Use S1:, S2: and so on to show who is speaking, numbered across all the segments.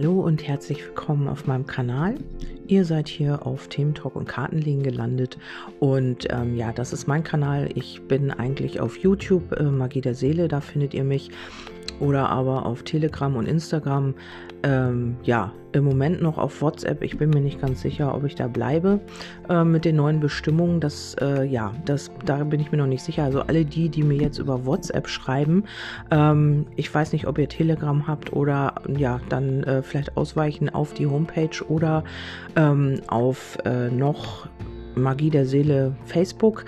S1: Hallo und herzlich willkommen auf meinem Kanal. Ihr seid hier auf Thementalk und Kartenlegen gelandet und ähm, ja, das ist mein Kanal. Ich bin eigentlich auf YouTube, äh, Magie der Seele, da findet ihr mich oder aber auf Telegram und Instagram. Ähm, ja, im Moment noch auf WhatsApp. Ich bin mir nicht ganz sicher, ob ich da bleibe äh, mit den neuen Bestimmungen. Das, äh, ja, das, da bin ich mir noch nicht sicher. Also alle die, die mir jetzt über WhatsApp schreiben, ähm, ich weiß nicht, ob ihr Telegram habt oder ja, dann äh, vielleicht ausweichen auf die Homepage oder ähm, auf äh, noch Magie der Seele Facebook.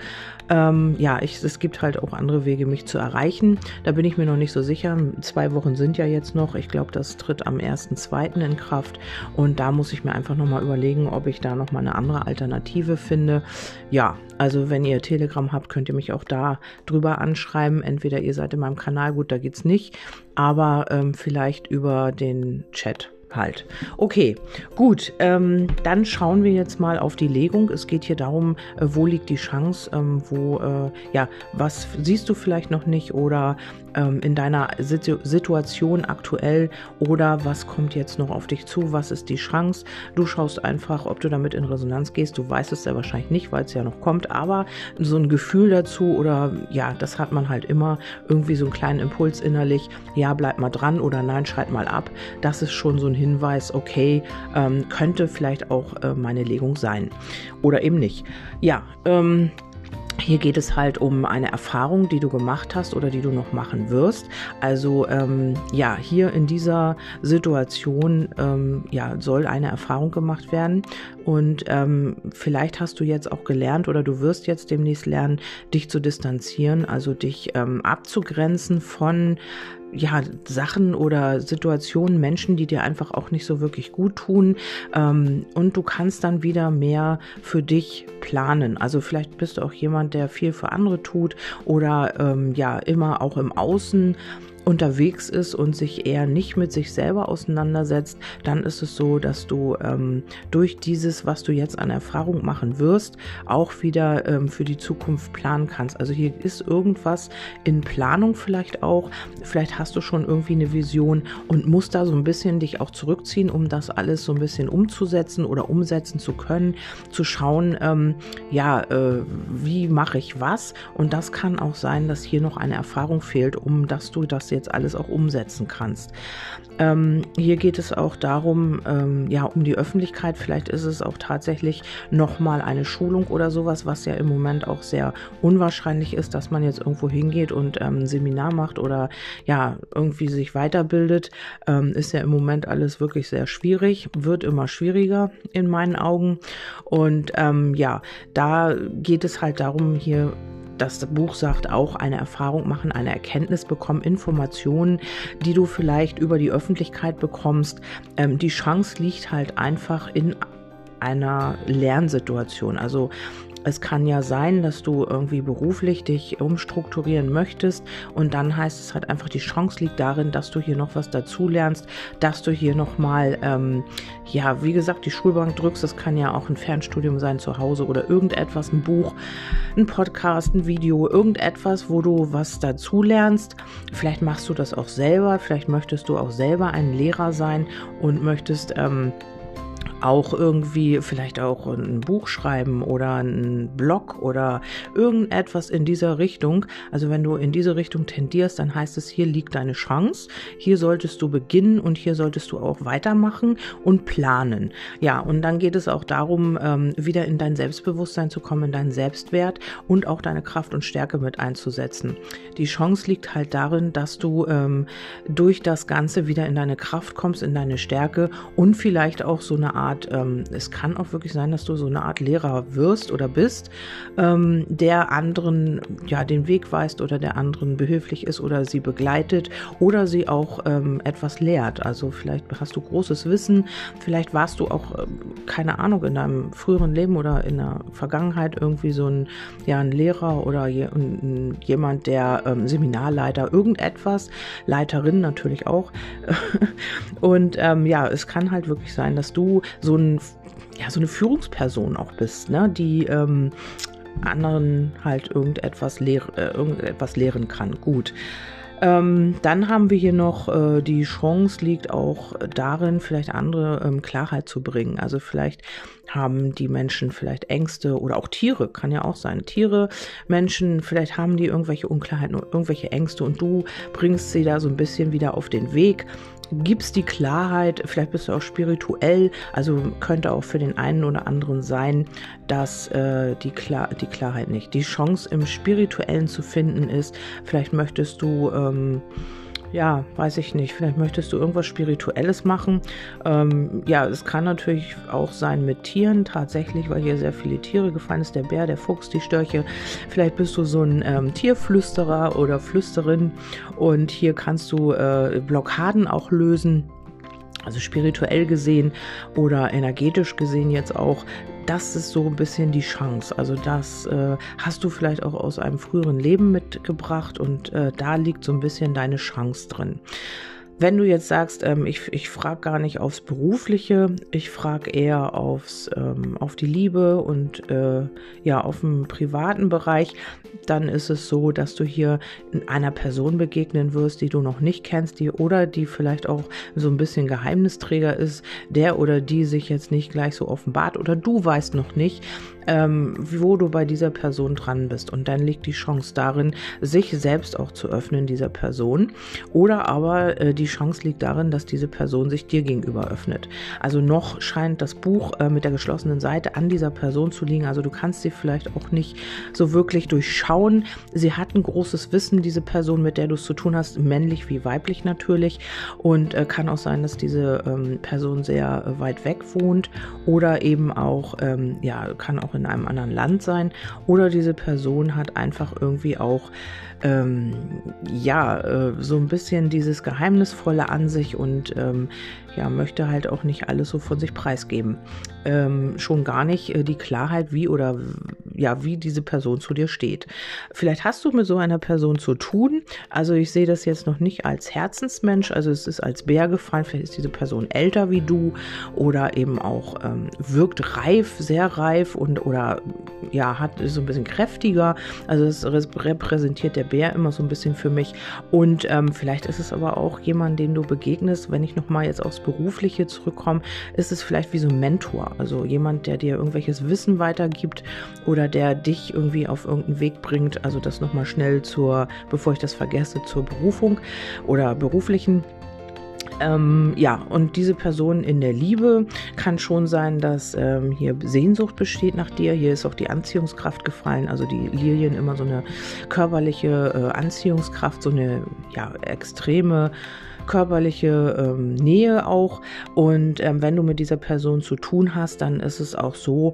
S1: Ähm, ja, ich, es gibt halt auch andere Wege, mich zu erreichen. Da bin ich mir noch nicht so sicher. Zwei Wochen sind ja jetzt noch. Ich glaube, das tritt am 1.2. in Kraft. Und da muss ich mir einfach nochmal überlegen, ob ich da nochmal eine andere Alternative finde. Ja, also wenn ihr Telegram habt, könnt ihr mich auch da drüber anschreiben. Entweder ihr seid in meinem Kanal, gut, da geht's nicht. Aber ähm, vielleicht über den Chat halt. Okay, gut. Ähm, dann schauen wir jetzt mal auf die Legung. Es geht hier darum, äh, wo liegt die Chance, ähm, wo, äh, ja, was siehst du vielleicht noch nicht oder ähm, in deiner Situ Situation aktuell oder was kommt jetzt noch auf dich zu, was ist die Chance. Du schaust einfach, ob du damit in Resonanz gehst. Du weißt es ja wahrscheinlich nicht, weil es ja noch kommt, aber so ein Gefühl dazu oder ja, das hat man halt immer irgendwie so einen kleinen Impuls innerlich. Ja, bleib mal dran oder nein, schreit mal ab. Das ist schon so ein Hinweis, okay, ähm, könnte vielleicht auch äh, meine Legung sein oder eben nicht. Ja, ähm, hier geht es halt um eine Erfahrung, die du gemacht hast oder die du noch machen wirst. Also ähm, ja, hier in dieser Situation ähm, ja, soll eine Erfahrung gemacht werden. Und ähm, vielleicht hast du jetzt auch gelernt oder du wirst jetzt demnächst lernen, dich zu distanzieren, also dich ähm, abzugrenzen von ja, Sachen oder Situationen, Menschen, die dir einfach auch nicht so wirklich gut tun. Ähm, und du kannst dann wieder mehr für dich planen. Also vielleicht bist du auch jemand, der viel für andere tut oder ähm, ja, immer auch im Außen unterwegs ist und sich eher nicht mit sich selber auseinandersetzt, dann ist es so, dass du ähm, durch dieses, was du jetzt an Erfahrung machen wirst, auch wieder ähm, für die Zukunft planen kannst. Also hier ist irgendwas in Planung vielleicht auch. Vielleicht hast du schon irgendwie eine Vision und musst da so ein bisschen dich auch zurückziehen, um das alles so ein bisschen umzusetzen oder umsetzen zu können, zu schauen, ähm, ja, äh, wie mache ich was? Und das kann auch sein, dass hier noch eine Erfahrung fehlt, um dass du das jetzt alles auch umsetzen kannst. Ähm, hier geht es auch darum, ähm, ja, um die Öffentlichkeit. Vielleicht ist es auch tatsächlich nochmal eine Schulung oder sowas, was ja im Moment auch sehr unwahrscheinlich ist, dass man jetzt irgendwo hingeht und ähm, ein Seminar macht oder ja, irgendwie sich weiterbildet. Ähm, ist ja im Moment alles wirklich sehr schwierig, wird immer schwieriger in meinen Augen. Und ähm, ja, da geht es halt darum, hier das Buch sagt auch, eine Erfahrung machen, eine Erkenntnis bekommen, Informationen, die du vielleicht über die Öffentlichkeit bekommst. Ähm, die Chance liegt halt einfach in einer Lernsituation. Also es kann ja sein, dass du irgendwie beruflich dich umstrukturieren möchtest und dann heißt es halt einfach, die Chance liegt darin, dass du hier noch was dazulernst, dass du hier nochmal, ähm, ja, wie gesagt, die Schulbank drückst. Das kann ja auch ein Fernstudium sein zu Hause oder irgendetwas, ein Buch, ein Podcast, ein Video, irgendetwas, wo du was dazulernst. Vielleicht machst du das auch selber, vielleicht möchtest du auch selber ein Lehrer sein und möchtest, ähm, auch irgendwie vielleicht auch ein Buch schreiben oder ein Blog oder irgendetwas in dieser Richtung. Also wenn du in diese Richtung tendierst, dann heißt es, hier liegt deine Chance. Hier solltest du beginnen und hier solltest du auch weitermachen und planen. Ja, und dann geht es auch darum, ähm, wieder in dein Selbstbewusstsein zu kommen, in deinen Selbstwert und auch deine Kraft und Stärke mit einzusetzen. Die Chance liegt halt darin, dass du ähm, durch das Ganze wieder in deine Kraft kommst, in deine Stärke und vielleicht auch so eine Art Art, ähm, es kann auch wirklich sein, dass du so eine Art Lehrer wirst oder bist, ähm, der anderen ja den Weg weist oder der anderen behilflich ist oder sie begleitet oder sie auch ähm, etwas lehrt. Also vielleicht hast du großes Wissen, vielleicht warst du auch, ähm, keine Ahnung, in deinem früheren Leben oder in der Vergangenheit irgendwie so ein, ja, ein Lehrer oder je, ein, jemand, der ähm, Seminarleiter, irgendetwas, Leiterin natürlich auch. Und ähm, ja, es kann halt wirklich sein, dass du so, ein, ja, so eine Führungsperson auch bist, ne? die ähm, anderen halt irgendetwas, lehr äh, irgendetwas lehren kann. Gut. Ähm, dann haben wir hier noch äh, die Chance liegt auch darin, vielleicht andere ähm, Klarheit zu bringen. Also vielleicht haben die Menschen vielleicht Ängste oder auch Tiere, kann ja auch sein. Tiere, Menschen, vielleicht haben die irgendwelche Unklarheiten, irgendwelche Ängste und du bringst sie da so ein bisschen wieder auf den Weg gibst die Klarheit, vielleicht bist du auch spirituell, also könnte auch für den einen oder anderen sein, dass äh, die, Klar die Klarheit nicht, die Chance im Spirituellen zu finden ist. Vielleicht möchtest du ähm, ja, weiß ich nicht, vielleicht möchtest du irgendwas Spirituelles machen. Ähm, ja, es kann natürlich auch sein mit Tieren, tatsächlich, weil hier sehr viele Tiere gefallen ist, der Bär, der Fuchs, die Störche. Vielleicht bist du so ein ähm, Tierflüsterer oder Flüsterin und hier kannst du äh, Blockaden auch lösen also spirituell gesehen oder energetisch gesehen jetzt auch, das ist so ein bisschen die Chance. Also das äh, hast du vielleicht auch aus einem früheren Leben mitgebracht und äh, da liegt so ein bisschen deine Chance drin. Wenn du jetzt sagst, ähm, ich, ich frage gar nicht aufs Berufliche, ich frage eher aufs, ähm, auf die Liebe und äh, ja, auf den privaten Bereich, dann ist es so, dass du hier einer Person begegnen wirst, die du noch nicht kennst, die oder die vielleicht auch so ein bisschen Geheimnisträger ist, der oder die sich jetzt nicht gleich so offenbart oder du weißt noch nicht, ähm, wo du bei dieser Person dran bist. Und dann liegt die Chance darin, sich selbst auch zu öffnen, dieser Person. Oder aber äh, die Chance liegt darin, dass diese Person sich dir gegenüber öffnet. Also noch scheint das Buch äh, mit der geschlossenen Seite an dieser Person zu liegen. Also du kannst sie vielleicht auch nicht so wirklich durchschauen. Sie hat ein großes Wissen, diese Person, mit der du es zu tun hast, männlich wie weiblich natürlich. Und äh, kann auch sein, dass diese ähm, Person sehr äh, weit weg wohnt oder eben auch, ähm, ja, kann auch in einem anderen Land sein. Oder diese Person hat einfach irgendwie auch ähm, ja, äh, so ein bisschen dieses Geheimnisvolle an sich und ähm, ja, möchte halt auch nicht alles so von sich preisgeben. Ähm, schon gar nicht äh, die Klarheit, wie oder ja, wie diese Person zu dir steht. Vielleicht hast du mit so einer Person zu tun. Also ich sehe das jetzt noch nicht als Herzensmensch, also es ist als Bär gefallen. Vielleicht ist diese Person älter wie du oder eben auch ähm, wirkt reif, sehr reif und oder ja, hat so ein bisschen kräftiger. Also das repräsentiert der Bär immer so ein bisschen für mich. Und ähm, vielleicht ist es aber auch jemand, den du begegnest, wenn ich nochmal jetzt aufs Berufliche zurückkomme, ist es vielleicht wie so ein Mentor. Also jemand, der dir irgendwelches Wissen weitergibt oder der dich irgendwie auf irgendeinen Weg bringt. Also das nochmal schnell zur, bevor ich das vergesse, zur Berufung oder beruflichen ähm, ja, und diese Person in der Liebe kann schon sein, dass ähm, hier Sehnsucht besteht nach dir. Hier ist auch die Anziehungskraft gefallen. Also die Lilien immer so eine körperliche äh, Anziehungskraft, so eine ja, extreme körperliche ähm, Nähe auch. Und ähm, wenn du mit dieser Person zu tun hast, dann ist es auch so,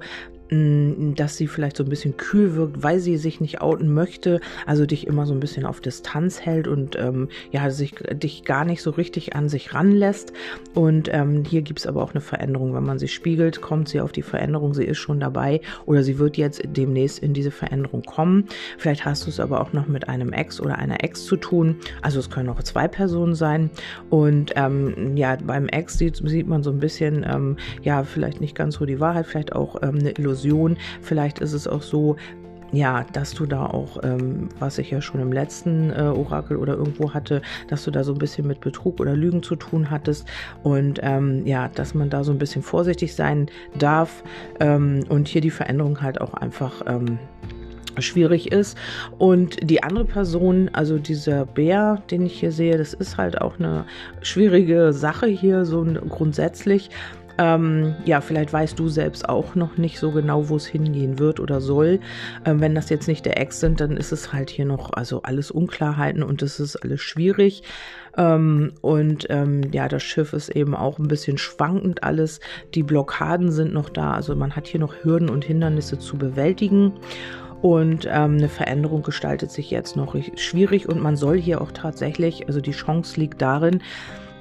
S1: dass sie vielleicht so ein bisschen kühl wirkt, weil sie sich nicht outen möchte, also dich immer so ein bisschen auf Distanz hält und ähm, ja, sich dich gar nicht so richtig an sich ranlässt. Und ähm, hier gibt es aber auch eine Veränderung. Wenn man sie spiegelt, kommt sie auf die Veränderung, sie ist schon dabei oder sie wird jetzt demnächst in diese Veränderung kommen. Vielleicht hast du es aber auch noch mit einem Ex oder einer Ex zu tun. Also es können auch zwei Personen sein. Und ähm, ja, beim Ex sieht, sieht man so ein bisschen, ähm, ja, vielleicht nicht ganz so die Wahrheit, vielleicht auch ähm, eine Illusion Illusion. Vielleicht ist es auch so, ja, dass du da auch, ähm, was ich ja schon im letzten äh, Orakel oder irgendwo hatte, dass du da so ein bisschen mit Betrug oder Lügen zu tun hattest und ähm, ja, dass man da so ein bisschen vorsichtig sein darf ähm, und hier die Veränderung halt auch einfach ähm, schwierig ist. Und die andere Person, also dieser Bär, den ich hier sehe, das ist halt auch eine schwierige Sache hier, so grundsätzlich. Ähm, ja, vielleicht weißt du selbst auch noch nicht so genau, wo es hingehen wird oder soll. Ähm, wenn das jetzt nicht der Ex sind, dann ist es halt hier noch, also alles Unklarheiten und es ist alles schwierig. Ähm, und ähm, ja, das Schiff ist eben auch ein bisschen schwankend alles. Die Blockaden sind noch da, also man hat hier noch Hürden und Hindernisse zu bewältigen. Und ähm, eine Veränderung gestaltet sich jetzt noch schwierig und man soll hier auch tatsächlich, also die Chance liegt darin,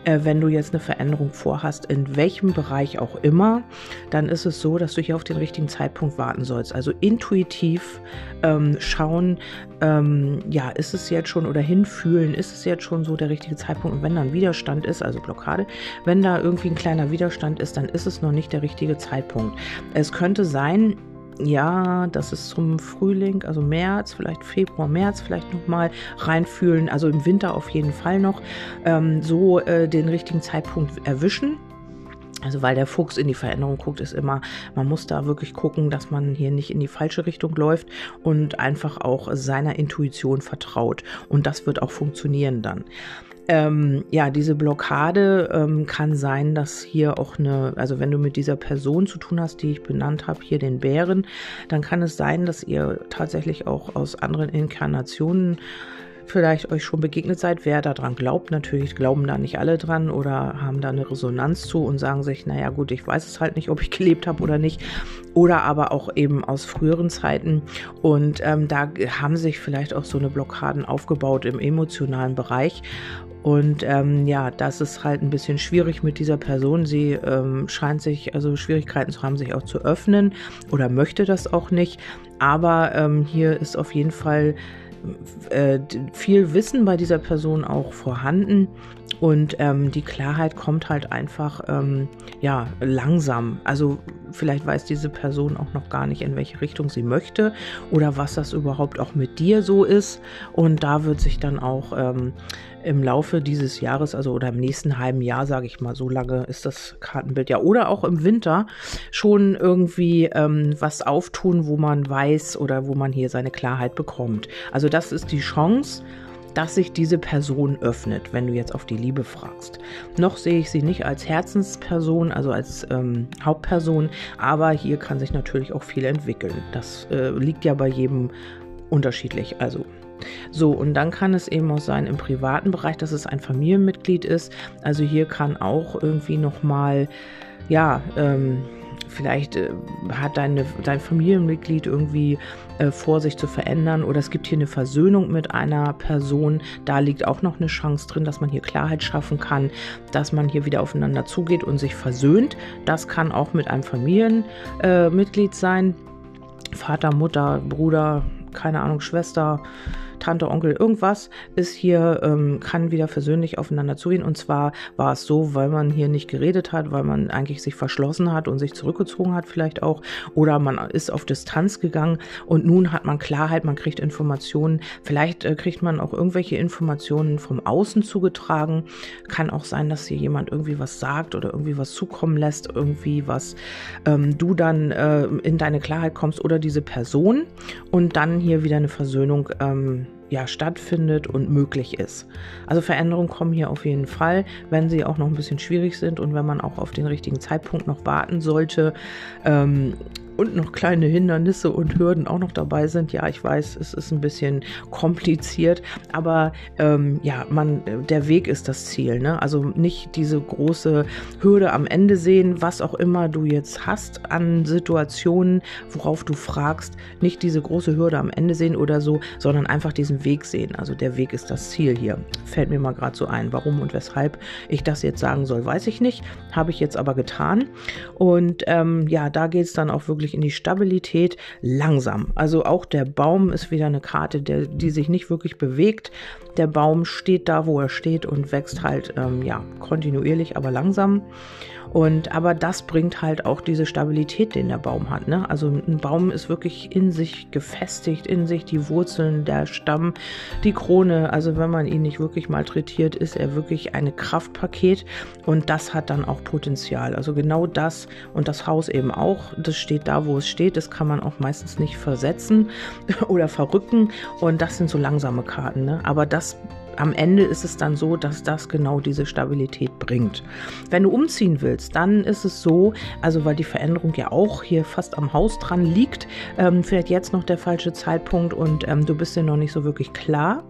S1: äh, wenn du jetzt eine Veränderung vorhast, in welchem Bereich auch immer, dann ist es so, dass du hier auf den richtigen Zeitpunkt warten sollst. Also intuitiv ähm, schauen, ähm, ja, ist es jetzt schon oder hinfühlen, ist es jetzt schon so der richtige Zeitpunkt. Und wenn da ein Widerstand ist, also Blockade, wenn da irgendwie ein kleiner Widerstand ist, dann ist es noch nicht der richtige Zeitpunkt. Es könnte sein, ja, das ist zum Frühling, also März, vielleicht Februar, März, vielleicht nochmal reinfühlen, also im Winter auf jeden Fall noch, ähm, so äh, den richtigen Zeitpunkt erwischen. Also weil der Fuchs in die Veränderung guckt, ist immer, man muss da wirklich gucken, dass man hier nicht in die falsche Richtung läuft und einfach auch seiner Intuition vertraut. Und das wird auch funktionieren dann. Ähm, ja, diese Blockade ähm, kann sein, dass hier auch eine, also wenn du mit dieser Person zu tun hast, die ich benannt habe, hier den Bären, dann kann es sein, dass ihr tatsächlich auch aus anderen Inkarnationen vielleicht euch schon begegnet seid, wer daran glaubt. Natürlich glauben da nicht alle dran oder haben da eine Resonanz zu und sagen sich, naja gut, ich weiß es halt nicht, ob ich gelebt habe oder nicht. Oder aber auch eben aus früheren Zeiten. Und ähm, da haben sich vielleicht auch so eine Blockaden aufgebaut im emotionalen Bereich. Und ähm, ja, das ist halt ein bisschen schwierig mit dieser Person. Sie ähm, scheint sich also Schwierigkeiten zu haben, sich auch zu öffnen oder möchte das auch nicht. Aber ähm, hier ist auf jeden Fall äh, viel Wissen bei dieser Person auch vorhanden und ähm, die Klarheit kommt halt einfach ähm, ja langsam. Also vielleicht weiß diese Person auch noch gar nicht, in welche Richtung sie möchte oder was das überhaupt auch mit dir so ist. Und da wird sich dann auch ähm, im Laufe dieses Jahres, also oder im nächsten halben Jahr, sage ich mal, so lange ist das Kartenbild ja, oder auch im Winter schon irgendwie ähm, was auftun, wo man weiß oder wo man hier seine Klarheit bekommt. Also das ist die Chance dass sich diese Person öffnet, wenn du jetzt auf die Liebe fragst. Noch sehe ich sie nicht als Herzensperson, also als ähm, Hauptperson, aber hier kann sich natürlich auch viel entwickeln. Das äh, liegt ja bei jedem unterschiedlich. Also so, und dann kann es eben auch sein im privaten Bereich, dass es ein Familienmitglied ist. Also hier kann auch irgendwie nochmal, ja, ähm, vielleicht äh, hat deine, dein Familienmitglied irgendwie äh, vor, sich zu verändern oder es gibt hier eine Versöhnung mit einer Person. Da liegt auch noch eine Chance drin, dass man hier Klarheit schaffen kann, dass man hier wieder aufeinander zugeht und sich versöhnt. Das kann auch mit einem Familienmitglied sein. Vater, Mutter, Bruder, keine Ahnung, Schwester, Tante, Onkel, irgendwas ist hier, ähm, kann wieder versöhnlich aufeinander zugehen. Und zwar war es so, weil man hier nicht geredet hat, weil man eigentlich sich verschlossen hat und sich zurückgezogen hat vielleicht auch. Oder man ist auf Distanz gegangen und nun hat man Klarheit, man kriegt Informationen. Vielleicht äh, kriegt man auch irgendwelche Informationen vom Außen zugetragen. Kann auch sein, dass hier jemand irgendwie was sagt oder irgendwie was zukommen lässt, irgendwie was ähm, du dann äh, in deine Klarheit kommst oder diese Person und dann hier wieder eine Versöhnung ähm, ja, stattfindet und möglich ist. Also Veränderungen kommen hier auf jeden Fall, wenn sie auch noch ein bisschen schwierig sind und wenn man auch auf den richtigen Zeitpunkt noch warten sollte. Ähm, und noch kleine Hindernisse und Hürden auch noch dabei sind. Ja, ich weiß, es ist ein bisschen kompliziert, aber ähm, ja, man, der Weg ist das Ziel. Ne? Also nicht diese große Hürde am Ende sehen, was auch immer du jetzt hast an Situationen, worauf du fragst, nicht diese große Hürde am Ende sehen oder so, sondern einfach diesen Weg sehen. Also der Weg ist das Ziel hier. Fällt mir mal gerade so ein. Warum und weshalb ich das jetzt sagen soll, weiß ich nicht. Habe ich jetzt aber getan. Und ähm, ja, da geht es dann auch wirklich wirklich in die Stabilität langsam. Also auch der Baum ist wieder eine Karte, der, die sich nicht wirklich bewegt. Der Baum steht da, wo er steht und wächst halt ähm, ja kontinuierlich, aber langsam. Und aber das bringt halt auch diese Stabilität, den der Baum hat. Ne? Also ein Baum ist wirklich in sich gefestigt, in sich die Wurzeln, der Stamm, die Krone. Also wenn man ihn nicht wirklich malträtiert, ist er wirklich ein Kraftpaket und das hat dann auch Potenzial. Also genau das und das Haus eben auch. Das steht da, wo es steht. Das kann man auch meistens nicht versetzen oder verrücken und das sind so langsame Karten. Ne? Aber das am Ende ist es dann so, dass das genau diese Stabilität bringt. Wenn du umziehen willst, dann ist es so, also weil die Veränderung ja auch hier fast am Haus dran liegt, ähm, vielleicht jetzt noch der falsche Zeitpunkt und ähm, du bist dir noch nicht so wirklich klar.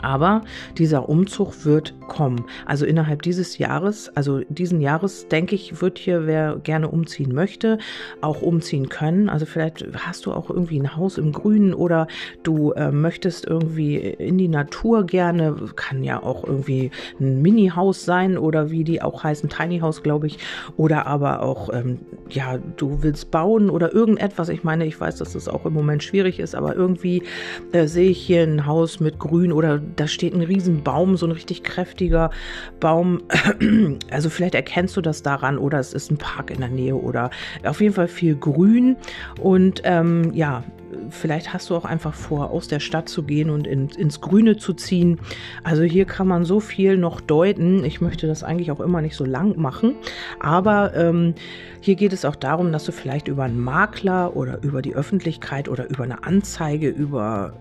S1: Aber dieser Umzug wird kommen. Also innerhalb dieses Jahres, also diesen Jahres, denke ich, wird hier, wer gerne umziehen möchte, auch umziehen können. Also vielleicht hast du auch irgendwie ein Haus im Grünen oder du äh, möchtest irgendwie in die Natur gerne, kann ja auch irgendwie ein Mini-Haus sein oder wie die auch heißen, Tiny House, glaube ich. Oder aber auch, ähm, ja, du willst bauen oder irgendetwas. Ich meine, ich weiß, dass das auch im Moment schwierig ist, aber irgendwie äh, sehe ich hier ein Haus mit Grün oder da steht ein Riesenbaum, so ein richtig kräftiger prächtiger Baum. Also vielleicht erkennst du das daran oder es ist ein Park in der Nähe oder auf jeden Fall viel Grün. Und ähm, ja, vielleicht hast du auch einfach vor, aus der Stadt zu gehen und in, ins Grüne zu ziehen. Also hier kann man so viel noch deuten. Ich möchte das eigentlich auch immer nicht so lang machen. Aber ähm, hier geht es auch darum, dass du vielleicht über einen Makler oder über die Öffentlichkeit oder über eine Anzeige, über,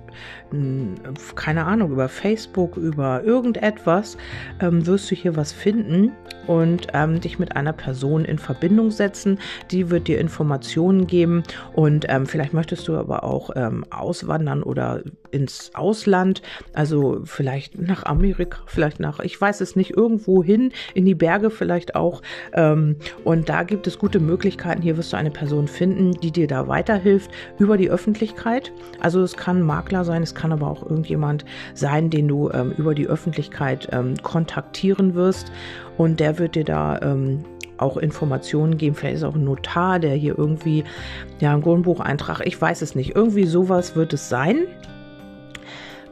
S1: keine Ahnung, über Facebook, über irgendetwas, ähm, wirst du hier was finden und ähm, dich mit einer Person in Verbindung setzen. Die wird dir Informationen geben und ähm, vielleicht möchtest du aber auch ähm, auswandern oder ins Ausland, also vielleicht nach Amerika, vielleicht nach, ich weiß es nicht, irgendwo hin, in die Berge vielleicht auch. Ähm, und da gibt es gute Möglichkeiten. Hier wirst du eine Person finden, die dir da weiterhilft über die Öffentlichkeit. Also es kann ein Makler sein, es kann aber auch irgendjemand sein, den du ähm, über die Öffentlichkeit ähm, kontaktieren wirst. Und der wird dir da ähm, auch Informationen geben. Vielleicht ist auch ein Notar, der hier irgendwie, ja, ein Grundbucheintrag, ich weiß es nicht. Irgendwie sowas wird es sein.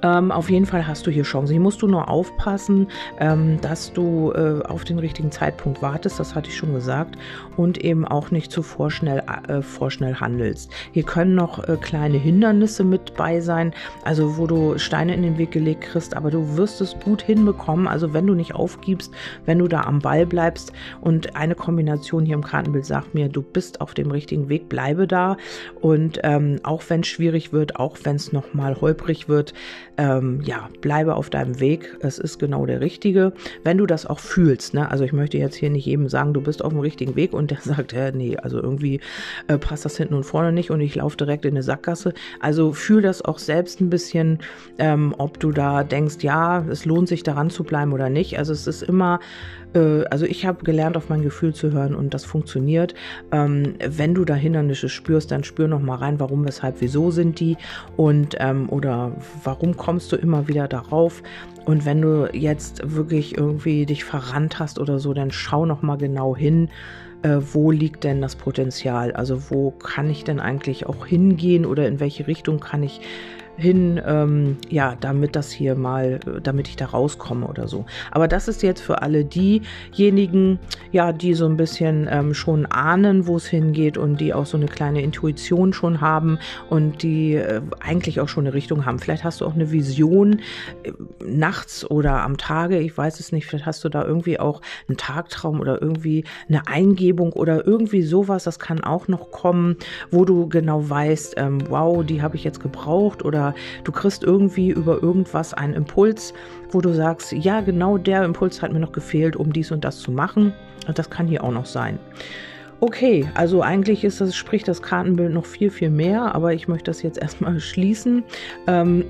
S1: Ähm, auf jeden Fall hast du hier Chancen. Hier musst du nur aufpassen, ähm, dass du äh, auf den richtigen Zeitpunkt wartest, das hatte ich schon gesagt, und eben auch nicht zu vorschnell, äh, vorschnell handelst. Hier können noch äh, kleine Hindernisse mit bei sein, also wo du Steine in den Weg gelegt kriegst, aber du wirst es gut hinbekommen. Also wenn du nicht aufgibst, wenn du da am Ball bleibst und eine Kombination hier im Kartenbild sagt mir, du bist auf dem richtigen Weg, bleibe da und ähm, auch wenn es schwierig wird, auch wenn es nochmal holprig wird, ähm, ja, bleibe auf deinem Weg. Es ist genau der richtige. Wenn du das auch fühlst, ne? also ich möchte jetzt hier nicht jedem sagen, du bist auf dem richtigen Weg und der sagt, äh, nee, also irgendwie äh, passt das hinten und vorne nicht und ich laufe direkt in eine Sackgasse. Also fühl das auch selbst ein bisschen, ähm, ob du da denkst, ja, es lohnt sich daran zu bleiben oder nicht. Also es ist immer äh, also ich habe gelernt, auf mein Gefühl zu hören und das funktioniert. Ähm, wenn du da Hindernisse spürst, dann spür noch mal rein, warum, weshalb, wieso sind die und ähm, oder warum kommst du immer wieder darauf. Und wenn du jetzt wirklich irgendwie dich verrannt hast oder so, dann schau noch mal genau hin. Äh, wo liegt denn das Potenzial? Also wo kann ich denn eigentlich auch hingehen oder in welche Richtung kann ich hin, ähm, ja, damit das hier mal, damit ich da rauskomme oder so. Aber das ist jetzt für alle diejenigen, ja, die so ein bisschen ähm, schon ahnen, wo es hingeht und die auch so eine kleine Intuition schon haben und die äh, eigentlich auch schon eine Richtung haben. Vielleicht hast du auch eine Vision äh, nachts oder am Tage, ich weiß es nicht, vielleicht hast du da irgendwie auch einen Tagtraum oder irgendwie eine Eingebung oder irgendwie sowas, das kann auch noch kommen, wo du genau weißt, ähm, wow, die habe ich jetzt gebraucht oder du kriegst irgendwie über irgendwas einen Impuls, wo du sagst, ja, genau der Impuls hat mir noch gefehlt, um dies und das zu machen. Das kann hier auch noch sein. Okay, also eigentlich ist das, spricht das Kartenbild noch viel, viel mehr, aber ich möchte das jetzt erstmal schließen. Ähm,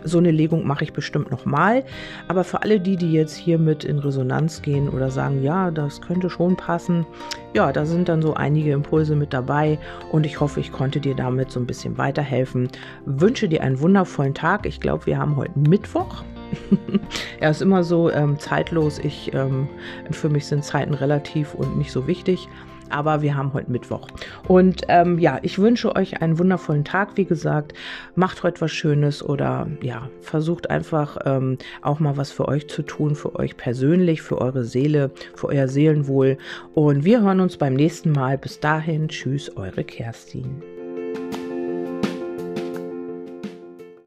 S1: so eine Legung mache ich bestimmt nochmal. Aber für alle die, die jetzt hier mit in Resonanz gehen oder sagen, ja, das könnte schon passen, ja, da sind dann so einige Impulse mit dabei und ich hoffe, ich konnte dir damit so ein bisschen weiterhelfen. Wünsche dir einen wundervollen Tag. Ich glaube, wir haben heute Mittwoch. ja, ist immer so ähm, zeitlos. Ich, ähm, für mich sind Zeiten relativ und nicht so wichtig aber wir haben heute Mittwoch. Und ähm, ja, ich wünsche euch einen wundervollen Tag, wie gesagt. Macht heute was Schönes oder ja, versucht einfach ähm, auch mal was für euch zu tun, für euch persönlich, für eure Seele, für euer Seelenwohl. Und wir hören uns beim nächsten Mal. Bis dahin, tschüss, eure Kerstin.